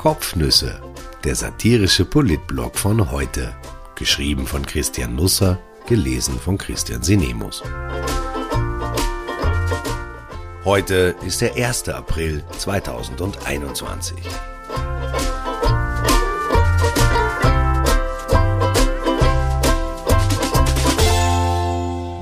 Kopfnüsse, der satirische Politblog von heute. Geschrieben von Christian Nusser, gelesen von Christian Sinemus. Heute ist der 1. April 2021.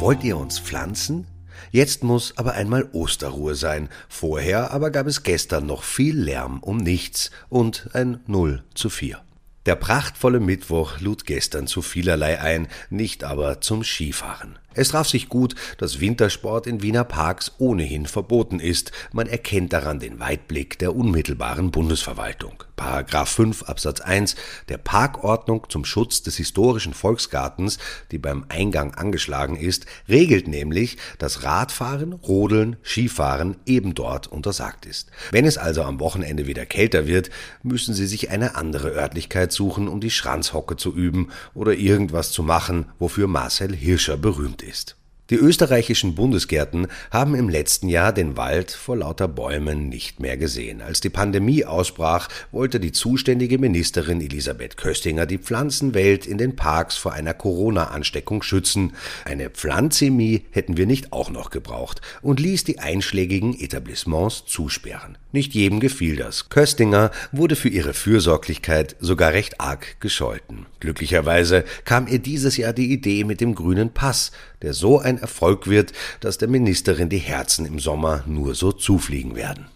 Wollt ihr uns pflanzen? Jetzt muss aber einmal Osterruhe sein. Vorher aber gab es gestern noch viel Lärm um nichts und ein Null zu vier. Der prachtvolle Mittwoch lud gestern zu vielerlei ein, nicht aber zum Skifahren. Es traf sich gut, dass Wintersport in Wiener Parks ohnehin verboten ist. Man erkennt daran den Weitblick der unmittelbaren Bundesverwaltung. Paragraph 5 Absatz 1 der Parkordnung zum Schutz des historischen Volksgartens, die beim Eingang angeschlagen ist, regelt nämlich, dass Radfahren, Rodeln, Skifahren eben dort untersagt ist. Wenn es also am Wochenende wieder kälter wird, müssen Sie sich eine andere Örtlichkeit suchen, um die Schranzhocke zu üben oder irgendwas zu machen, wofür Marcel Hirscher berühmt ist ist. Die österreichischen Bundesgärten haben im letzten Jahr den Wald vor lauter Bäumen nicht mehr gesehen. Als die Pandemie ausbrach, wollte die zuständige Ministerin Elisabeth Köstinger die Pflanzenwelt in den Parks vor einer Corona-Ansteckung schützen. Eine Pflanzemie hätten wir nicht auch noch gebraucht und ließ die einschlägigen Etablissements zusperren. Nicht jedem gefiel das. Köstinger wurde für ihre Fürsorglichkeit sogar recht arg gescholten. Glücklicherweise kam ihr dieses Jahr die Idee mit dem grünen Pass, der so ein Erfolg wird, dass der Ministerin die Herzen im Sommer nur so zufliegen werden.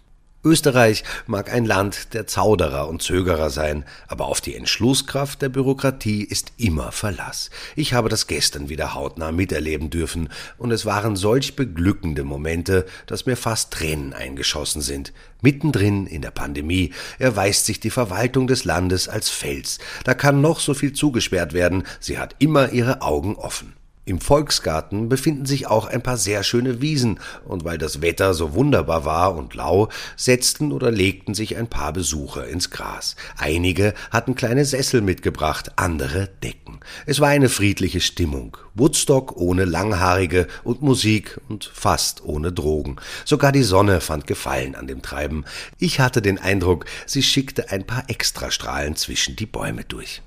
Österreich mag ein Land der Zauderer und Zögerer sein, aber auf die Entschlusskraft der Bürokratie ist immer Verlass. Ich habe das gestern wieder hautnah miterleben dürfen, und es waren solch beglückende Momente, dass mir fast Tränen eingeschossen sind. Mittendrin in der Pandemie erweist sich die Verwaltung des Landes als Fels. Da kann noch so viel zugesperrt werden, sie hat immer ihre Augen offen. Im Volksgarten befinden sich auch ein paar sehr schöne Wiesen, und weil das Wetter so wunderbar war und lau, setzten oder legten sich ein paar Besucher ins Gras. Einige hatten kleine Sessel mitgebracht, andere Decken. Es war eine friedliche Stimmung. Woodstock ohne Langhaarige und Musik und fast ohne Drogen. Sogar die Sonne fand Gefallen an dem Treiben. Ich hatte den Eindruck, sie schickte ein paar Extrastrahlen zwischen die Bäume durch.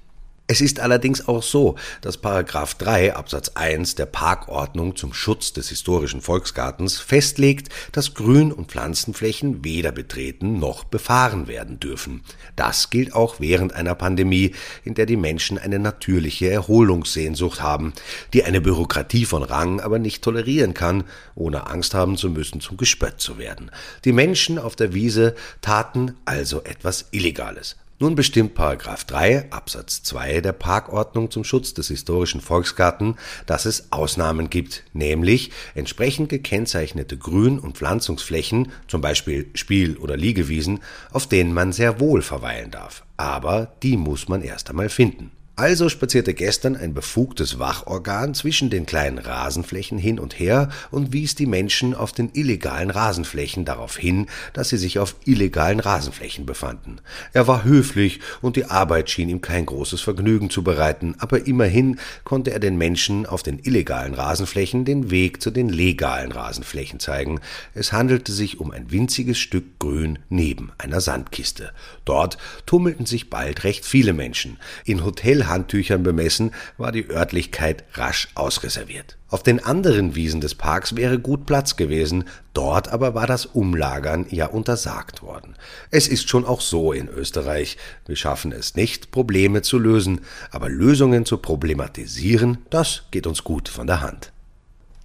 Es ist allerdings auch so, dass Paragraph 3 Absatz 1 der Parkordnung zum Schutz des historischen Volksgartens festlegt, dass Grün- und Pflanzenflächen weder betreten noch befahren werden dürfen. Das gilt auch während einer Pandemie, in der die Menschen eine natürliche Erholungssehnsucht haben, die eine Bürokratie von Rang aber nicht tolerieren kann, ohne Angst haben zu müssen, zum Gespött zu werden. Die Menschen auf der Wiese taten also etwas Illegales. Nun bestimmt Paragraph 3 Absatz 2 der Parkordnung zum Schutz des historischen Volksgarten, dass es Ausnahmen gibt, nämlich entsprechend gekennzeichnete Grün- und Pflanzungsflächen, zum Beispiel Spiel- oder Liegewiesen, auf denen man sehr wohl verweilen darf. Aber die muss man erst einmal finden. Also spazierte gestern ein befugtes Wachorgan zwischen den kleinen Rasenflächen hin und her und wies die Menschen auf den illegalen Rasenflächen darauf hin, dass sie sich auf illegalen Rasenflächen befanden. Er war höflich und die Arbeit schien ihm kein großes Vergnügen zu bereiten, aber immerhin konnte er den Menschen auf den illegalen Rasenflächen den Weg zu den legalen Rasenflächen zeigen. Es handelte sich um ein winziges Stück Grün neben einer Sandkiste. Dort tummelten sich bald recht viele Menschen. In Hotel Handtüchern bemessen, war die Örtlichkeit rasch ausreserviert. Auf den anderen Wiesen des Parks wäre gut Platz gewesen, dort aber war das Umlagern ja untersagt worden. Es ist schon auch so in Österreich. Wir schaffen es nicht, Probleme zu lösen, aber Lösungen zu problematisieren, das geht uns gut von der Hand.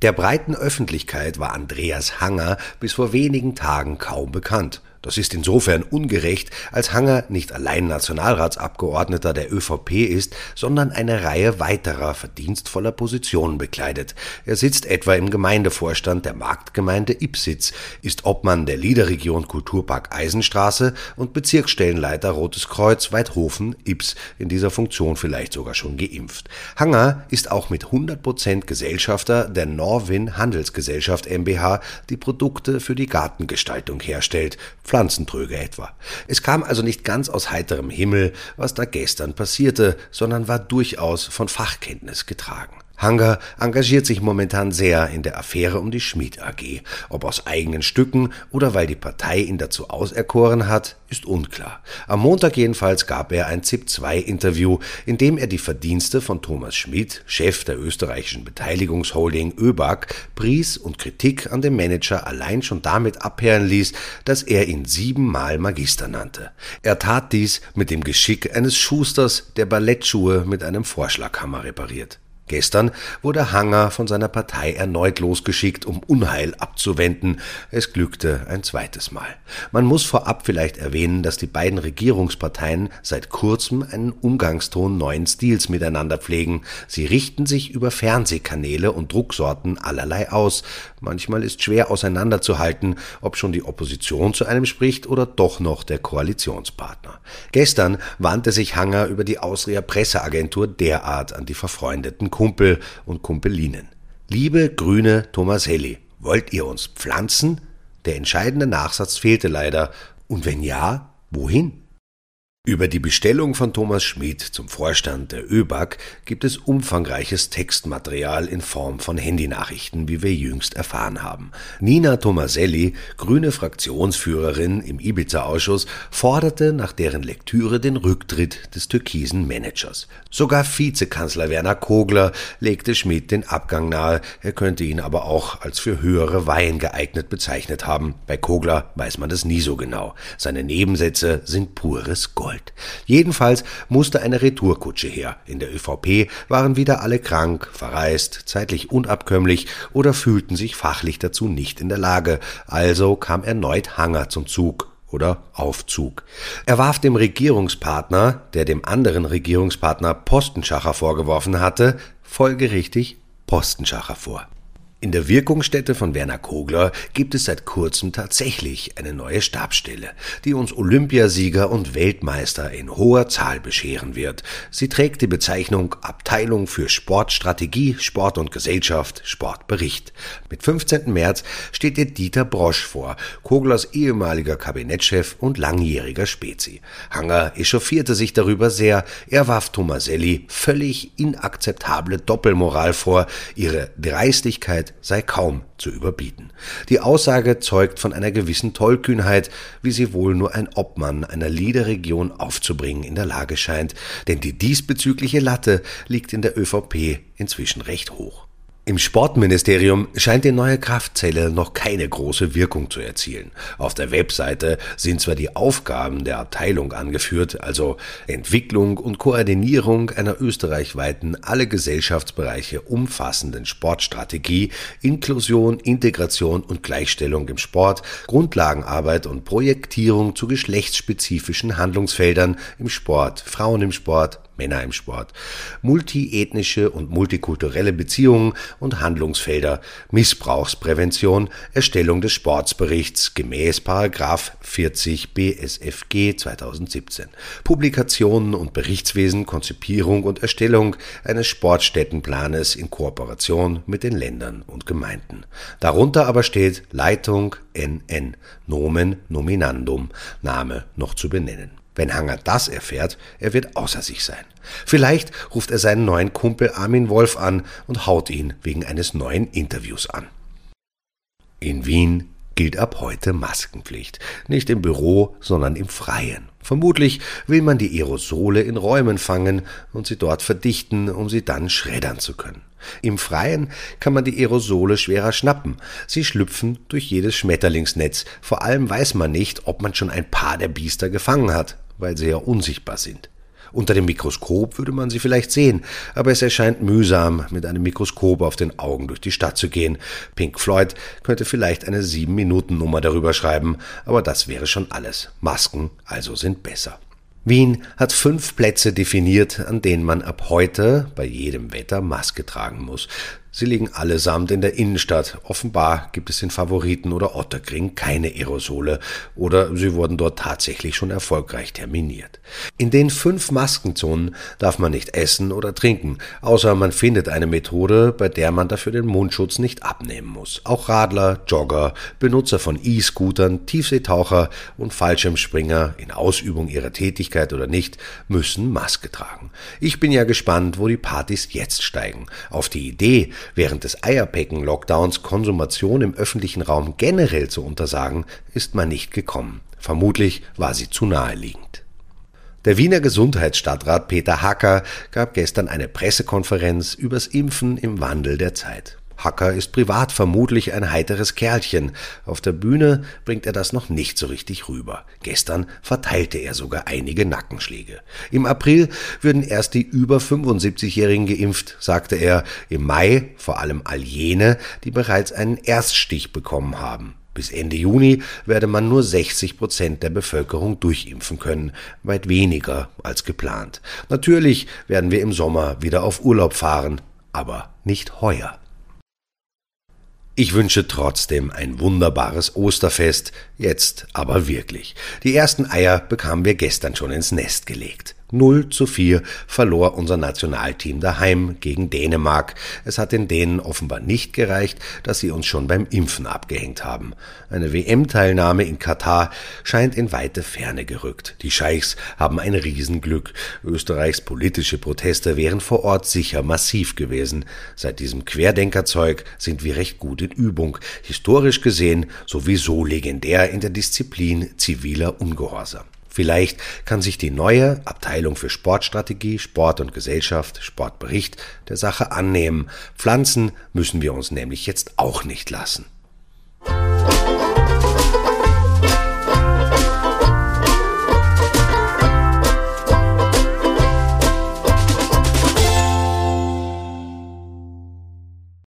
Der breiten Öffentlichkeit war Andreas Hanger bis vor wenigen Tagen kaum bekannt. Das ist insofern ungerecht, als Hanger nicht allein Nationalratsabgeordneter der ÖVP ist, sondern eine Reihe weiterer verdienstvoller Positionen bekleidet. Er sitzt etwa im Gemeindevorstand der Marktgemeinde Ipsitz, ist Obmann der Liederregion Kulturpark Eisenstraße und Bezirksstellenleiter Rotes Kreuz Weidhofen Ips, in dieser Funktion vielleicht sogar schon geimpft. Hanger ist auch mit 100 Prozent Gesellschafter der Norwin Handelsgesellschaft MBH, die Produkte für die Gartengestaltung herstellt. Pflanzentröge etwa. Es kam also nicht ganz aus heiterem Himmel, was da gestern passierte, sondern war durchaus von Fachkenntnis getragen. Hanger engagiert sich momentan sehr in der Affäre um die Schmied AG. Ob aus eigenen Stücken oder weil die Partei ihn dazu auserkoren hat, ist unklar. Am Montag jedenfalls gab er ein ZIP-2-Interview, in dem er die Verdienste von Thomas Schmidt, Chef der österreichischen Beteiligungsholding ÖBAG, pries und Kritik an dem Manager allein schon damit abhören ließ, dass er ihn siebenmal Magister nannte. Er tat dies mit dem Geschick eines Schusters, der Ballettschuhe mit einem Vorschlaghammer repariert. Gestern wurde Hanger von seiner Partei erneut losgeschickt, um Unheil abzuwenden. Es glückte ein zweites Mal. Man muss vorab vielleicht erwähnen, dass die beiden Regierungsparteien seit kurzem einen Umgangston neuen Stils miteinander pflegen. Sie richten sich über Fernsehkanäle und Drucksorten allerlei aus. Manchmal ist schwer auseinanderzuhalten, ob schon die Opposition zu einem spricht oder doch noch der Koalitionspartner. Gestern wandte sich Hanger über die Ausrier Presseagentur derart an die verfreundeten Kumpel und Kumpelinen. Liebe grüne Thomaselli, wollt ihr uns pflanzen? Der entscheidende Nachsatz fehlte leider. Und wenn ja, wohin? Über die Bestellung von Thomas Schmid zum Vorstand der ÖBAG gibt es umfangreiches Textmaterial in Form von Handynachrichten, wie wir jüngst erfahren haben. Nina Tomaselli, grüne Fraktionsführerin im Ibiza-Ausschuss, forderte nach deren Lektüre den Rücktritt des türkisen Managers. Sogar Vizekanzler Werner Kogler legte Schmid den Abgang nahe, er könnte ihn aber auch als für höhere Weihen geeignet bezeichnet haben. Bei Kogler weiß man das nie so genau. Seine Nebensätze sind pures Gold. Gold. Jedenfalls musste eine Retourkutsche her. In der ÖVP waren wieder alle krank, verreist, zeitlich unabkömmlich oder fühlten sich fachlich dazu nicht in der Lage. Also kam erneut Hanger zum Zug oder Aufzug. Er warf dem Regierungspartner, der dem anderen Regierungspartner Postenschacher vorgeworfen hatte, folgerichtig Postenschacher vor. In der Wirkungsstätte von Werner Kogler gibt es seit kurzem tatsächlich eine neue Stabsstelle, die uns Olympiasieger und Weltmeister in hoher Zahl bescheren wird. Sie trägt die Bezeichnung Abteilung für Sportstrategie, Sport und Gesellschaft, Sportbericht. Mit 15. März steht ihr Dieter Brosch vor, Koglers ehemaliger Kabinettschef und langjähriger Spezi. Hanger echauffierte sich darüber sehr. Er warf Tomaselli völlig inakzeptable Doppelmoral vor, ihre Dreistigkeit sei kaum zu überbieten. Die Aussage zeugt von einer gewissen Tollkühnheit, wie sie wohl nur ein Obmann einer Liederregion aufzubringen in der Lage scheint, denn die diesbezügliche Latte liegt in der ÖVP inzwischen recht hoch. Im Sportministerium scheint die neue Kraftzelle noch keine große Wirkung zu erzielen. Auf der Webseite sind zwar die Aufgaben der Abteilung angeführt, also Entwicklung und Koordinierung einer österreichweiten alle Gesellschaftsbereiche umfassenden Sportstrategie, Inklusion, Integration und Gleichstellung im Sport, Grundlagenarbeit und Projektierung zu geschlechtsspezifischen Handlungsfeldern im Sport, Frauen im Sport, Männer im Sport, multiethnische und multikulturelle Beziehungen und Handlungsfelder, Missbrauchsprävention, Erstellung des Sportsberichts gemäß 40 BSFG 2017, Publikationen und Berichtswesen, Konzipierung und Erstellung eines Sportstättenplanes in Kooperation mit den Ländern und Gemeinden. Darunter aber steht Leitung NN, Nomen Nominandum, Name noch zu benennen. Wenn Hanger das erfährt, er wird außer sich sein. Vielleicht ruft er seinen neuen Kumpel Armin Wolf an und haut ihn wegen eines neuen Interviews an. In Wien gilt ab heute Maskenpflicht. Nicht im Büro, sondern im Freien. Vermutlich will man die Aerosole in Räumen fangen und sie dort verdichten, um sie dann schreddern zu können. Im Freien kann man die Aerosole schwerer schnappen. Sie schlüpfen durch jedes Schmetterlingsnetz. Vor allem weiß man nicht, ob man schon ein paar der Biester gefangen hat, weil sie ja unsichtbar sind. Unter dem Mikroskop würde man sie vielleicht sehen, aber es erscheint mühsam, mit einem Mikroskop auf den Augen durch die Stadt zu gehen. Pink Floyd könnte vielleicht eine Sieben-Minuten-Nummer darüber schreiben, aber das wäre schon alles. Masken also sind besser. Wien hat fünf Plätze definiert, an denen man ab heute bei jedem Wetter Maske tragen muss. Sie liegen allesamt in der Innenstadt. Offenbar gibt es in Favoriten oder Otterkring keine Aerosole oder sie wurden dort tatsächlich schon erfolgreich terminiert. In den fünf Maskenzonen darf man nicht essen oder trinken, außer man findet eine Methode, bei der man dafür den Mundschutz nicht abnehmen muss. Auch Radler, Jogger, Benutzer von E-Scootern, Tiefseetaucher und Fallschirmspringer in Ausübung ihrer Tätigkeit oder nicht müssen Maske tragen. Ich bin ja gespannt, wo die Partys jetzt steigen. Auf die Idee, während des Eierpecken-Lockdowns Konsumation im öffentlichen Raum generell zu untersagen, ist man nicht gekommen. Vermutlich war sie zu naheliegend. Der Wiener Gesundheitsstadtrat Peter Hacker gab gestern eine Pressekonferenz übers Impfen im Wandel der Zeit. Hacker ist privat vermutlich ein heiteres Kerlchen. Auf der Bühne bringt er das noch nicht so richtig rüber. Gestern verteilte er sogar einige Nackenschläge. Im April würden erst die über 75-Jährigen geimpft, sagte er. Im Mai vor allem all jene, die bereits einen Erststich bekommen haben. Bis Ende Juni werde man nur 60 Prozent der Bevölkerung durchimpfen können, weit weniger als geplant. Natürlich werden wir im Sommer wieder auf Urlaub fahren, aber nicht heuer. Ich wünsche trotzdem ein wunderbares Osterfest, jetzt aber wirklich. Die ersten Eier bekamen wir gestern schon ins Nest gelegt. 0 zu 4 verlor unser Nationalteam daheim gegen Dänemark. Es hat den Dänen offenbar nicht gereicht, dass sie uns schon beim Impfen abgehängt haben. Eine WM-Teilnahme in Katar scheint in weite Ferne gerückt. Die Scheichs haben ein Riesenglück. Österreichs politische Proteste wären vor Ort sicher massiv gewesen. Seit diesem Querdenkerzeug sind wir recht gut in Übung. Historisch gesehen sowieso legendär in der Disziplin ziviler Ungehorsam. Vielleicht kann sich die neue Abteilung für Sportstrategie, Sport und Gesellschaft, Sportbericht der Sache annehmen. Pflanzen müssen wir uns nämlich jetzt auch nicht lassen.